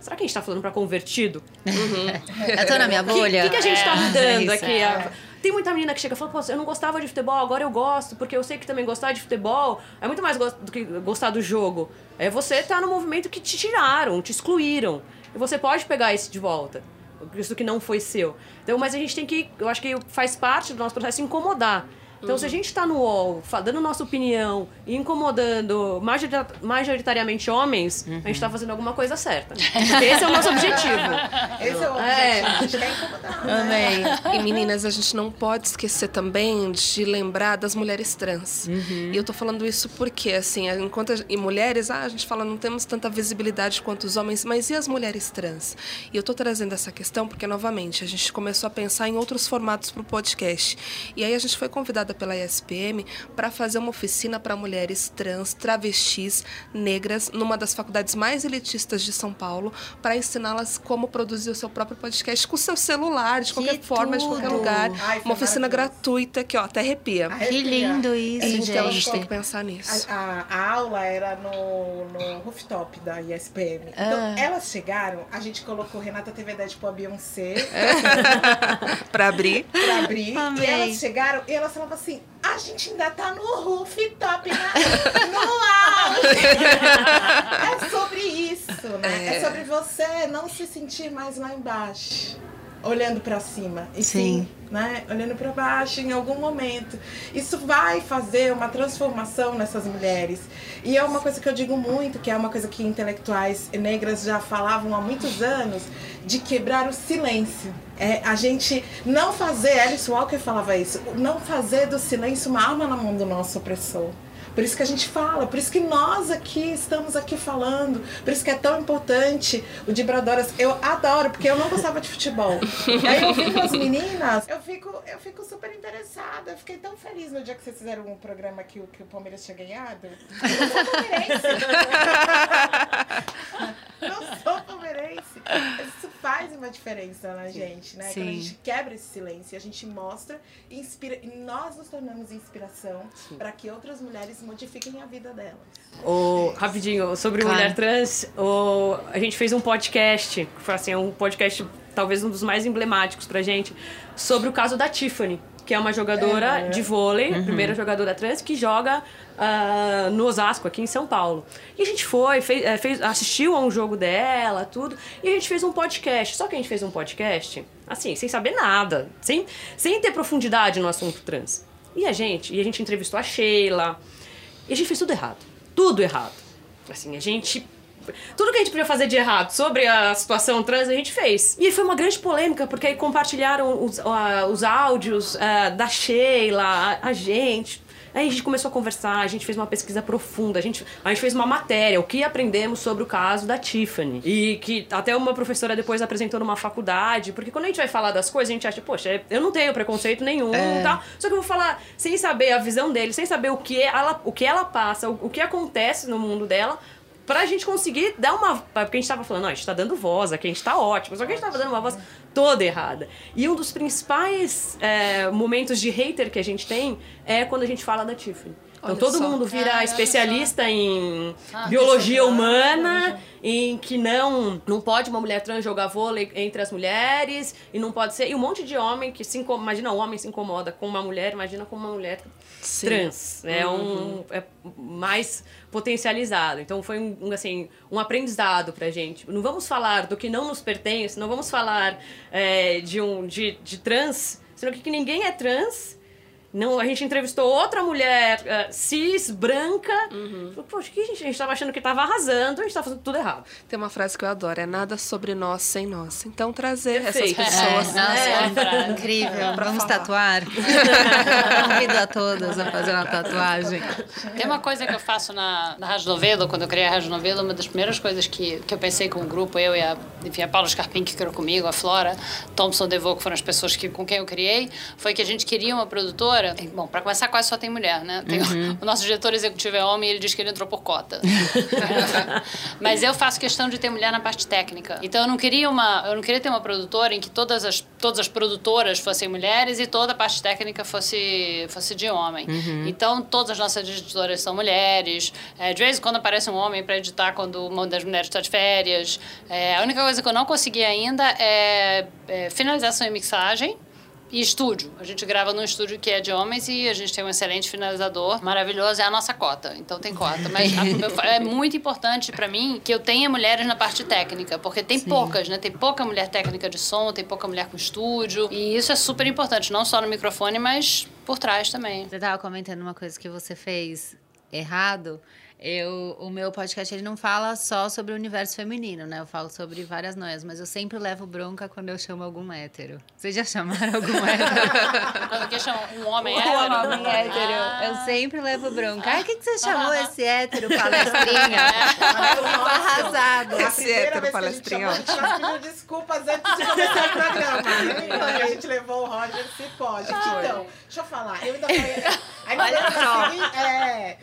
será que a gente tá falando para convertido? Uhum. Eu tô na minha bolha. O que, que, a gente é, tá mudando é aqui? É. Tem muita menina que chega e fala, pô, eu não gostava de futebol, agora eu gosto, porque eu sei que também gostar de futebol é muito mais do que gostar do jogo. É você tá no movimento que te tiraram, te excluíram. E você pode pegar isso de volta. Isso que não foi seu. Então, mas a gente tem que, eu acho que faz parte do nosso processo incomodar. Então, uhum. se a gente está no UOL, dando nossa opinião e incomodando majoritariamente homens, uhum. a gente está fazendo alguma coisa certa. Porque esse é o nosso objetivo. Esse é o objetivo. É. A gente quer incomodar. Né? Amém. E meninas, a gente não pode esquecer também de lembrar das mulheres trans. Uhum. E eu tô falando isso porque, assim, enquanto e mulheres, ah, a gente fala, não temos tanta visibilidade quanto os homens, mas e as mulheres trans? E eu tô trazendo essa questão porque, novamente, a gente começou a pensar em outros formatos para o podcast. E aí a gente foi convidada pela ESPM para fazer uma oficina para mulheres trans, travestis, negras, numa das faculdades mais elitistas de São Paulo, para ensiná-las como produzir o seu próprio podcast com o seu celular, de qualquer que forma, tudo. de qualquer lugar. Ai, uma oficina gratuita que, ó, até arrepia. arrepia. Que lindo isso, então, gente. A gente tem que pensar nisso. A, a, a aula era no, no rooftop da ESPM. Ah. Então, elas chegaram, a gente colocou Renata teve a ideia de pôr a Beyoncé. para abrir. Pra abrir. Amei. E elas chegaram e elas falavam assim, a gente ainda tá no rooftop, na, no auge. é sobre isso, né? É. é. sobre você não se sentir mais lá embaixo, olhando para cima. E sim. sim né? Olhando para baixo em algum momento. Isso vai fazer uma transformação nessas mulheres. E é uma coisa que eu digo muito, que é uma coisa que intelectuais negras já falavam há muitos anos, de quebrar o silêncio. É a gente não fazer, Alice Walker falava isso, não fazer do silêncio uma arma na mão do nosso opressor. Por isso que a gente fala, por isso que nós aqui estamos aqui falando, por isso que é tão importante o Dibradoras. Eu adoro, porque eu não gostava de futebol. e aí eu vi com as meninas, eu fico, eu fico super interessada. Eu fiquei tão feliz no dia que vocês fizeram um programa que o, que o Palmeiras tinha ganhado. Eu sou palmeirense. palmeirense. Isso faz uma diferença na gente, né? Sim. Quando a gente quebra esse silêncio, a gente mostra e inspira. E nós nos tornamos inspiração para que outras mulheres modifiquem a vida delas. O, rapidinho, sobre claro. mulher trans, o, a gente fez um podcast, que foi assim, um podcast talvez um dos mais emblemáticos pra gente, sobre o caso da Tiffany que é uma jogadora é. de vôlei, uhum. primeira jogadora trans, que joga uh, no Osasco, aqui em São Paulo. E a gente foi, fez, é, fez, assistiu a um jogo dela, tudo, e a gente fez um podcast. Só que a gente fez um podcast, assim, sem saber nada, sem, sem ter profundidade no assunto trans. E a gente, e a gente entrevistou a Sheila, e a gente fez tudo errado. Tudo errado. Assim, a gente tudo que a gente podia fazer de errado sobre a situação trans, a gente fez. E foi uma grande polêmica, porque aí compartilharam os, uh, os áudios uh, da Sheila, a, a gente. Aí a gente começou a conversar, a gente fez uma pesquisa profunda, a gente, a gente fez uma matéria, o que aprendemos sobre o caso da Tiffany. E que até uma professora depois apresentou numa faculdade, porque quando a gente vai falar das coisas, a gente acha, poxa, eu não tenho preconceito nenhum é. tal. Só que eu vou falar sem saber a visão dele, sem saber o que ela, o que ela passa, o, o que acontece no mundo dela pra gente conseguir dar uma. Porque a gente tava falando, ó, a gente tá dando voz aqui, a gente tá ótimo. Só que a gente tava dando uma voz toda errada. E um dos principais é, momentos de hater que a gente tem é quando a gente fala da Tiffany. Então Olha todo só. mundo vira especialista em ah, biologia humana, em que não não pode uma mulher trans jogar vôlei entre as mulheres e não pode ser e um monte de homem que se imagina um homem se incomoda com uma mulher, imagina com uma mulher Sim. trans, é uhum. um é mais potencializado. Então foi um assim um aprendizado pra gente. Não vamos falar do que não nos pertence, não vamos falar é, de um de, de trans sendo que ninguém é trans. Não, a gente entrevistou outra mulher uh, cis, branca. Uhum. Poxa, que a gente, a gente tava achando que tava arrasando, a gente tava fazendo tudo errado. Tem uma frase que eu adoro, é nada sobre nós sem nós. Então trazer Perfeito. essas pessoas. É, nossa, é, incrível. Vamos falar. tatuar. Convido a todas a fazer uma tatuagem. Tem uma coisa que eu faço na, na Rádio Novelo, quando eu criei a Rádio Novelo, uma das primeiras coisas que, que eu pensei com o grupo, eu e a, enfim, a Paula Scarpin, que criou comigo, a Flora, Thompson Devô, que foram as pessoas que, com quem eu criei, foi que a gente queria uma produtora Bom, para começar, quase só tem mulher, né? Tem uhum. O nosso diretor executivo é homem e ele diz que ele entrou por cota. Mas eu faço questão de ter mulher na parte técnica. Então eu não queria uma, eu não queria ter uma produtora em que todas as, todas as produtoras fossem mulheres e toda a parte técnica fosse, fosse de homem. Uhum. Então todas as nossas editoras são mulheres. É, de vez em quando aparece um homem para editar quando uma das mulheres está de férias. É, a única coisa que eu não consegui ainda é, é finalização e mixagem e estúdio. A gente grava num estúdio que é de homens e a gente tem um excelente finalizador, maravilhoso, é a nossa cota. Então tem cota. Mas é muito importante para mim que eu tenha mulheres na parte técnica, porque tem Sim. poucas, né? Tem pouca mulher técnica de som, tem pouca mulher com estúdio. E isso é super importante, não só no microfone, mas por trás também. Você estava comentando uma coisa que você fez errado eu, o meu podcast ele não fala só sobre o universo feminino, né? Eu falo sobre várias noias, mas eu sempre levo bronca quando eu chamo algum hétero. Vocês já chamaram algum hétero? quando que chama um homem hétero? Um homem hétero. Ah. Eu sempre levo bronca. Ai, o que, que você chamou ah. esse hétero palestrinha? eu fico arrasado. Esse hétero palestrinha. A gente pediu desculpas antes de começar o programa. Né? A gente levou o Roger, se pode. Então, deixa eu falar. Eu ainda falei... Aí Olha só. é,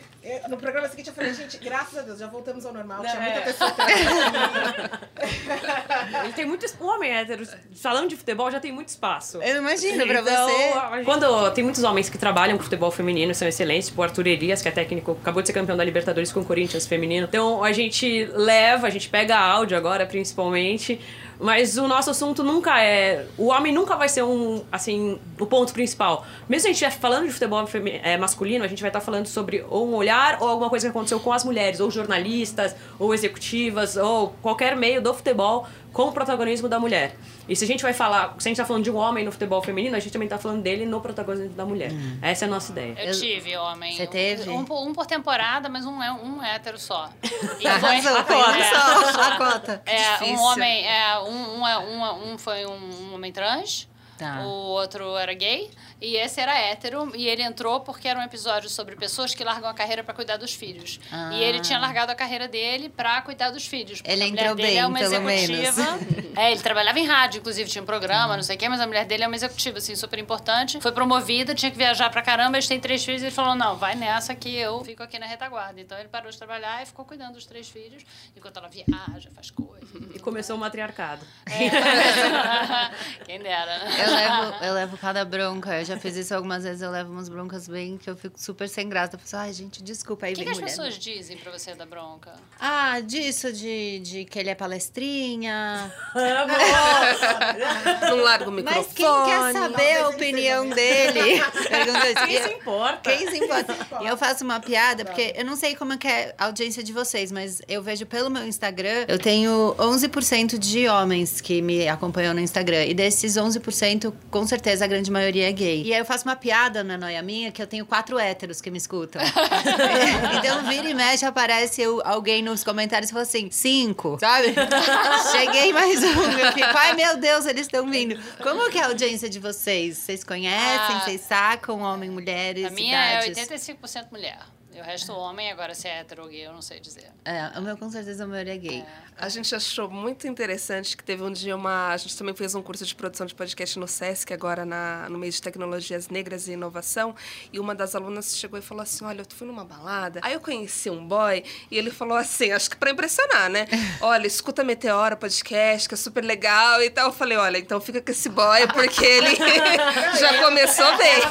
no programa seguinte eu falei, gente, graças a Deus, já voltamos ao normal. Não, Tinha muita é. pessoa Ele tem muito. O homem hétero, salão de futebol já tem muito espaço. Eu imagino então, pra você. Quando tem muitos homens que trabalham com futebol feminino, são excelentes, tipo o Arthur Elias, que é técnico, acabou de ser campeão da Libertadores com o Corinthians feminino. Então a gente leva, a gente pega áudio agora, principalmente mas o nosso assunto nunca é. O homem nunca vai ser um, assim, o ponto principal. Mesmo a gente estiver falando de futebol é, masculino, a gente vai estar falando sobre ou um olhar ou alguma coisa que aconteceu com as mulheres, ou jornalistas, ou executivas, ou qualquer meio do futebol com o protagonismo da mulher. E se a gente vai falar, se a gente tá falando de um homem no futebol feminino, a gente também tá falando dele no protagonismo da mulher. Hum. Essa é a nossa ideia. Eu tive homem. Você teve? Um, um, por temporada, mas um é um hétero só. E foi, a cota. É, só, a cota. É, um homem, é, um, um, é, um, um foi um homem trans. Tá. O outro era gay. E esse era hétero, e ele entrou porque era um episódio sobre pessoas que largam a carreira para cuidar dos filhos. Ah. E ele tinha largado a carreira dele para cuidar dos filhos. Ele a entrou bem, é uma pelo executiva. Menos. É, ele trabalhava em rádio, inclusive, tinha um programa, uhum. não sei o quê, mas a mulher dele é uma executiva, assim, super importante. Foi promovida, tinha que viajar pra caramba, eles têm três filhos, e ele falou: não, vai nessa que eu fico aqui na retaguarda. Então ele parou de trabalhar e ficou cuidando dos três filhos, enquanto ela viaja, faz coisas. E começou o matriarcado. É, quem dera, né? Eu levo, eu levo cada bronca, eu já fiz isso algumas vezes eu levo umas broncas bem que eu fico super sem graça. Eu falo, ai, gente, desculpa. Aí O que, que as pessoas né? dizem pra você da bronca? Ah, disso, de, de que ele é palestrinha. Não larga o microfone. Mas quem quer saber a opinião dele? quem se importa? Quem se importa? E eu faço uma piada, porque eu não sei como é, é a audiência de vocês, mas eu vejo pelo meu Instagram, eu tenho 11% de homens que me acompanham no Instagram. E desses 11%, com certeza a grande maioria é gay. E aí eu faço uma piada na noia minha que eu tenho quatro héteros que me escutam. então, vira e mexe, aparece alguém nos comentários e fala assim: cinco, sabe? Cheguei mais um. Meu filho. Ai, meu Deus, eles estão vindo. Como que é a audiência de vocês? Vocês conhecem? Ah, vocês sacam homem, mulheres? A minha é idades? é 85% mulher. E o resto homem, agora se é hétero ou gay, eu não sei dizer. É, o meu com certeza o meu é gay. É. A gente achou muito interessante que teve um dia uma. A gente também fez um curso de produção de podcast no SESC, agora na, no meio de tecnologias negras e inovação. E uma das alunas chegou e falou assim: Olha, eu fui numa balada. Aí eu conheci um boy e ele falou assim: Acho que pra impressionar, né? Olha, escuta Meteora podcast, que é super legal e tal. Eu falei: Olha, então fica com esse boy, porque ele já começou bem.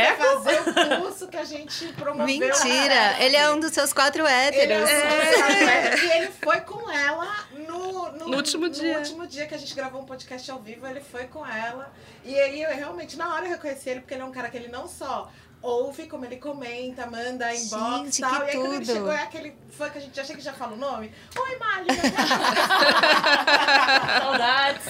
Ela fazer o curso que a gente promoveu. Mentira! Ele é um dos seus quatro héteros. Ele é, e ele foi com ela no, no, no último dia. No último dia que a gente gravou um podcast ao vivo, ele foi com ela. E aí eu realmente, na hora, eu reconheci ele, porque ele é um cara que ele não só ouve como ele comenta, manda inbox Gente, e tal. que e aí quando ele tudo. chegou, é aquele fã que a gente achei que já fala o nome. Oi, Mágica! Saudades.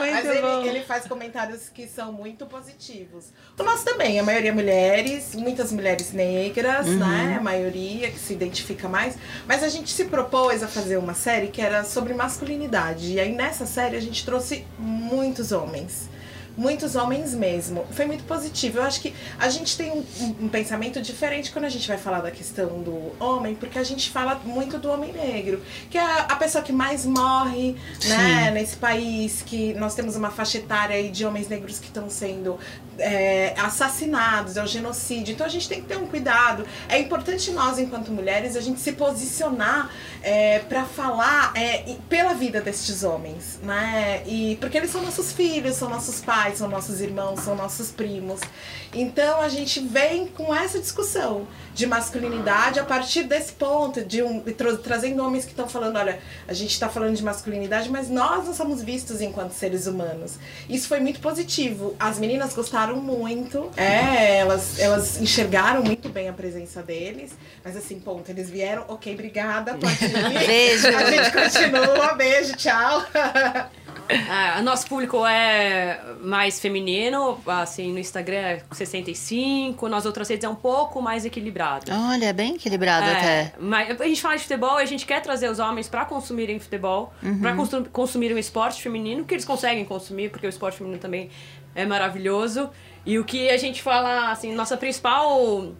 Mas ele, ele faz comentários que são muito positivos. O nosso também, a maioria mulheres, muitas mulheres negras, né? A maioria que se identifica mais. Mas a gente se propôs a fazer uma série que era sobre masculinidade. E aí nessa série a gente trouxe muitos homens. Muitos homens mesmo. Foi muito positivo. Eu acho que a gente tem um, um- pensamento diferente quando a gente vai falar da questão do homem, porque a gente fala muito do homem negro, que é a, pessoa que mais morre, né, nesse país, que nós temos uma faixa etária de homens negros que estão sendo é, assassinados, é o genocídio. Então a gente tem que ter um cuidado. É importante nós, enquanto mulheres, a gente se posicionar é, para falar é, pela vida destes homens, né? E porque eles são nossos filhos, são nossos pais, são nossos irmãos, são nossos primos. Então a gente vem com essa discussão de masculinidade a partir desse ponto, de um, tra- trazendo homens que estão falando, olha, a gente está falando de masculinidade, mas nós não somos vistos enquanto seres humanos. Isso foi muito positivo. As meninas gostaram muito, é, elas, elas enxergaram muito bem a presença deles, mas assim, ponto, eles vieram, ok, obrigada, pode ir. Beijo. A gente continua, beijo, tchau. É, nosso público é mais feminino, assim, no Instagram é 65, nas outras redes é um pouco mais equilibrado. Olha, bem equilibrado É, até. Mas a gente fala de futebol e a gente quer trazer os homens pra consumirem futebol, Uhum. pra consu- consumirem o esporte feminino, que eles conseguem consumir, porque o esporte feminino também é maravilhoso. E o que a gente fala, assim, nossa principal.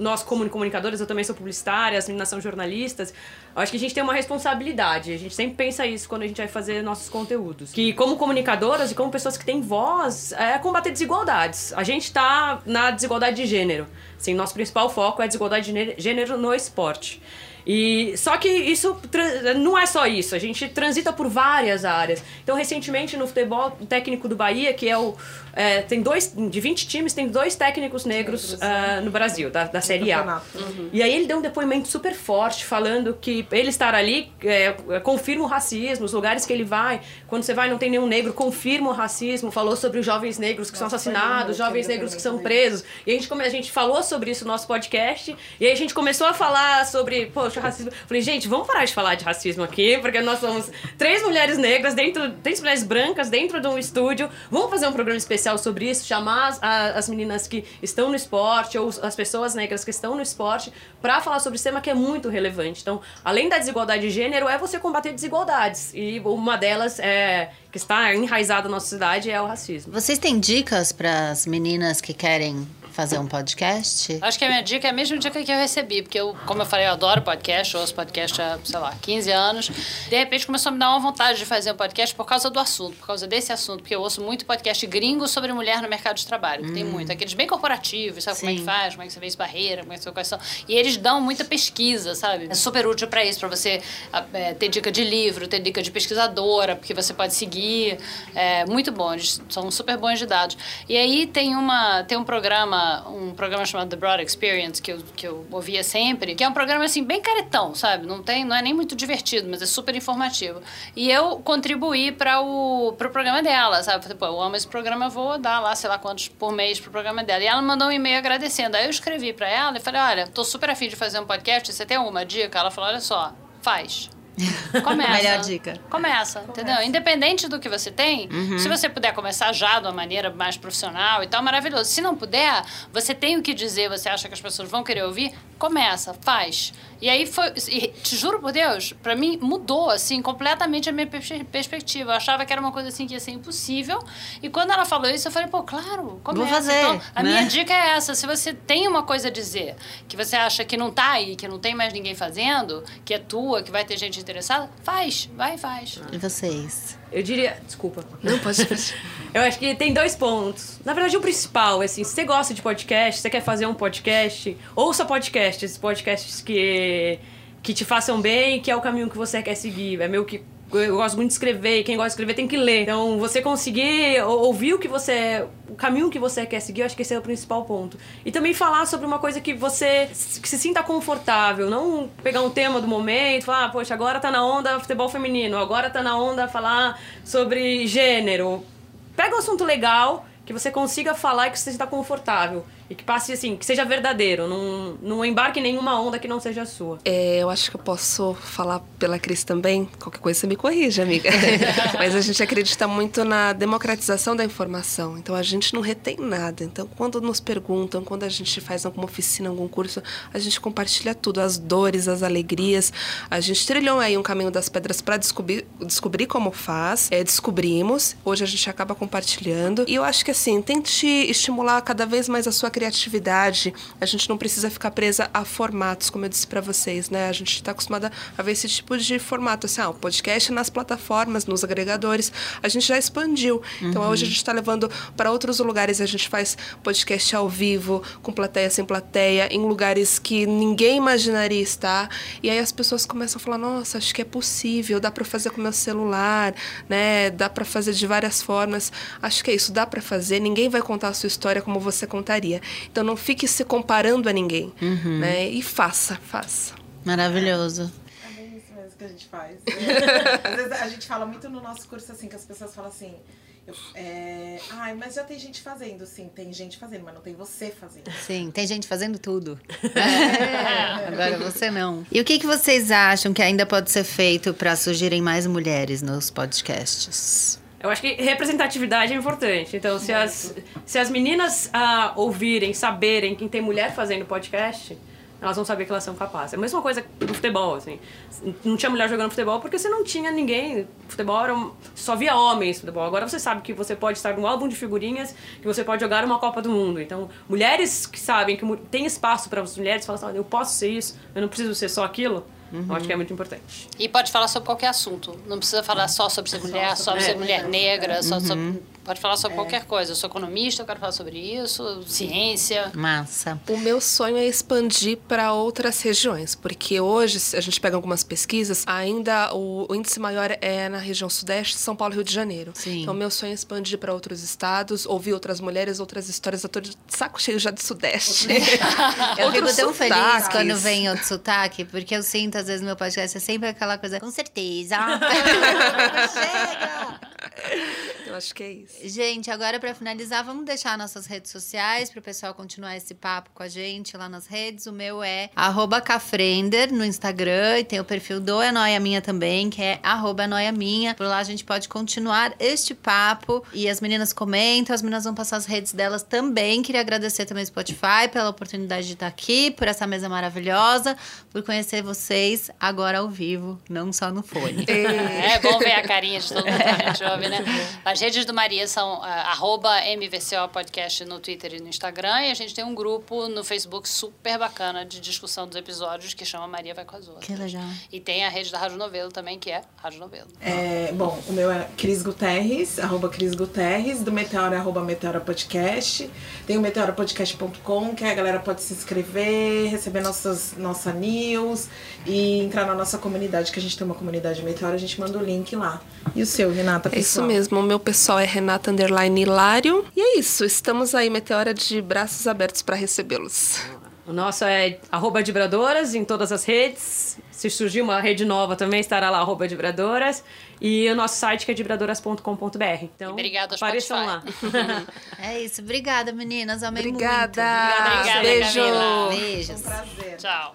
Nós, como comunicadores, eu também sou publicitária, as meninas são jornalistas. Eu acho que a gente tem uma responsabilidade. A gente sempre pensa isso quando a gente vai fazer nossos conteúdos. Que, como comunicadoras e como pessoas que têm voz, é combater desigualdades. A gente tá na desigualdade de gênero. Assim, nosso principal foco é a desigualdade de gênero- no esporte. E só que isso não é só isso, a gente transita por várias áreas. Então, recentemente no futebol, o técnico do Bahia, que é o é, tem dois de 20 times, tem dois técnicos negros ah, no Brasil, da, da Série A. campeonato. E aí ele deu um depoimento super forte, falando que ele estar ali é, é, confirma o racismo, os lugares que ele vai, quando você vai não tem nenhum negro, confirma o racismo, falou sobre os jovens negros que são Nossa, foi assassinados, lindo jovens negros que são presos. E a gente, a gente falou sobre isso no nosso podcast, e aí a gente começou a falar sobre, poxa, racismo. Falei, gente, vamos parar de falar de racismo aqui, porque nós somos três mulheres negras dentro, três mulheres brancas dentro de um estúdio. Vamos fazer um programa especial sobre isso, chamar as, as meninas que estão no esporte, ou as pessoas negras que estão no esporte, para falar sobre esse tema que é muito relevante. Então, além da desigualdade de gênero, é você combater desigualdades. E uma delas é que está enraizada na nossa sociedade é o racismo. Vocês têm dicas para as meninas que querem fazer um podcast? Acho que a minha dica é a mesma dica que eu recebi, porque eu, como eu falei, eu adoro podcast, ouço podcast há, sei lá, 15 anos. De repente começou a me dar uma vontade de fazer um podcast por causa do assunto, por causa desse assunto, porque eu ouço muito podcast gringo sobre mulher no mercado de trabalho, que tem muito. Aqueles bem corporativos, sabe como é que Sim. faz, como é que você vê barreira, como é que você quais são. E eles dão muita pesquisa, sabe? É super útil pra isso, pra você é, ter dica de livro, ter dica de pesquisadora, porque você pode seguir. É muito bom, eles são super bons de dados. E aí tem uma tem um programa, um programa chamado The Broad Experience que eu, que eu ouvia sempre, que é um programa assim bem caretão, sabe? Não tem, não é nem muito divertido, mas é super informativo. E eu contribuí para o pro programa dela, sabe? Falei, eu amo esse programa, eu vou dar lá, sei lá quantos por mês pro programa dela. E ela mandou um e-mail agradecendo. Aí eu escrevi para ela e falei: "Olha, tô super afim de fazer um podcast, você tem alguma dica?" Ela falou: "Olha só, faz." Começa. Melhor dica. Começa, entendeu? Independente do que você tem, se você puder começar já de uma maneira mais profissional e tal, maravilhoso. Se não puder, você tem o que dizer, você acha que as pessoas vão querer ouvir, começa, faz. E aí foi, e te juro por Deus, pra mim mudou assim completamente a minha perspe- perspectiva. Eu achava que era uma coisa assim que ia ser impossível. E quando ela falou isso, eu falei, pô, claro, começa. fazer, Então, a né? minha dica é essa: se você tem uma coisa a dizer que você acha que não tá aí, que não tem mais ninguém fazendo, que é tua, que vai ter gente interessada, faz, vai faz. E vocês? Eu diria. Desculpa. Não, pode Eu acho que tem dois pontos. Na verdade, o principal é assim: se você gosta de podcast, você quer fazer um podcast, ouça podcasts, podcasts que, que te façam bem, que é o caminho que você quer seguir. É meio que. Eu gosto muito de escrever, e quem gosta de escrever tem que ler. Então, você conseguir ou- ouvir o que você. o caminho que você quer seguir, eu acho que esse é o principal ponto. E também falar sobre uma coisa que você que se sinta confortável, não pegar um tema do momento, falar, ah, poxa, agora tá na onda futebol feminino, agora tá na onda falar sobre gênero pega um assunto legal que você consiga falar e que você está confortável. E que passe assim, que seja verdadeiro, não, não embarque em nenhuma onda que não seja sua. É, eu acho que eu posso falar pela Cris também. Qualquer coisa você me corrige, amiga. Mas a gente acredita muito na democratização da informação. Então a gente não retém nada. Então quando nos perguntam, quando a gente faz alguma oficina, algum curso, a gente compartilha tudo, as dores, as alegrias. A gente trilhou aí um caminho das pedras para descobrir, descobrir como faz. É, descobrimos. Hoje a gente acaba compartilhando. E eu acho que assim, tente estimular cada vez mais a sua criatividade. A gente não precisa ficar presa a formatos, como eu disse para vocês, né? A gente está acostumada a ver esse tipo de formato, assim, ah, o podcast nas plataformas, nos agregadores. A gente já expandiu. Então hoje a gente está levando para outros lugares. A gente faz podcast ao vivo, com plateia sem plateia, em lugares que ninguém imaginaria estar. E aí as pessoas começam a falar: nossa, acho que é possível, dá para fazer com meu celular, né? Dá para fazer de várias formas. Acho que é isso, dá para fazer. Ninguém vai contar a sua história como você contaria. Então não fique se comparando a ninguém, né? E faça, faça. Maravilhoso. É bem isso mesmo que a gente faz. É, Às vezes a gente fala muito no nosso curso assim, que as pessoas falam assim. eu- é, Ai, mas já tem gente fazendo, sim, tem gente fazendo, mas não tem você fazendo. Sim, tem gente fazendo tudo. Agora você não. E o que, que vocês acham que ainda pode ser feito para surgirem mais mulheres nos podcasts? Eu acho que representatividade é importante. Então, se as, se as meninas ah, ouvirem, saberem que tem mulher fazendo podcast, elas vão saber que elas são capazes. É a mesma coisa do futebol, assim. Não tinha mulher jogando futebol porque você não tinha ninguém. Futebol era um- só via homens no futebol. Agora você sabe que você pode estar num álbum de figurinhas, que você pode jogar uma Copa do Mundo. Então, mulheres que sabem que tem espaço para as mulheres, falam assim, "Olha, eu posso ser isso, eu não preciso ser só aquilo. Eu acho que é muito importante. E pode falar sobre qualquer assunto. Não precisa falar só sobre ser mulher, só sobre ser mulher negra, só sobre. Pode falar sobre qualquer coisa. Eu sou economista, eu quero falar sobre isso, ciência. Massa. O meu sonho é expandir para outras regiões, porque hoje, se a gente pega algumas pesquisas, ainda o, o índice maior é na região sudeste, São Paulo e Rio de Janeiro. Sim. Então, meu sonho é expandir para outros estados, ouvir outras mulheres, outras histórias. Eu tô de saco cheio já de sudeste. Eu fico tão feliz sotaques. quando vem outro sotaque, porque eu sinto, às vezes, no meu podcast, é sempre aquela coisa, com certeza. Chega! Eu acho que é isso. Gente, agora pra finalizar, vamos deixar nossas redes sociais pro pessoal continuar esse papo com a gente lá nas redes. O meu é arroba Cafrender no Instagram e tem o perfil do É Noia Minha também, que é arroba É Noia Minha. Por lá a gente pode continuar este papo e as meninas comentam, as meninas vão passar as redes delas também. Queria agradecer também o Spotify pela oportunidade de estar aqui, por essa mesa maravilhosa, por conhecer vocês agora ao vivo, não só no fone. É bom ver a carinha de todo mundo que a gente ouve, né? As redes do Maria são ah, arroba MVCO Podcast no Twitter e no Instagram. E a gente tem um grupo no Facebook super bacana de discussão dos episódios que chama Maria Vai com as Outras. Que legal. E tem a rede da Rádio Novelo também, que é Rádio Novelo. É, bom, o meu é Cris Guterres, arroba Cris Guterres, do Meteora, arroba Meteora Podcast. Tem o meteorapodcast.com, que a galera pode se inscrever, receber nossas, nossa news e entrar na nossa comunidade, que a gente tem uma comunidade Meteora, a gente manda o link lá. E o seu, Renata, É isso pessoal? mesmo. O meu pessoal é Renata Underline Hilário. E é isso. Estamos aí, Meteora, de braços abertos para recebê-los. O nosso é arroba Dibradoras em todas as redes. Se surgir uma rede nova também estará lá, arroba Dibradoras. E o nosso site que é dibradoras.com.br. Então, obrigada, apareçam lá. É isso. Obrigada, meninas. Amei Obrigada. muito. Obrigada, Beijo. Camila. Beijos. Prazer. Tchau.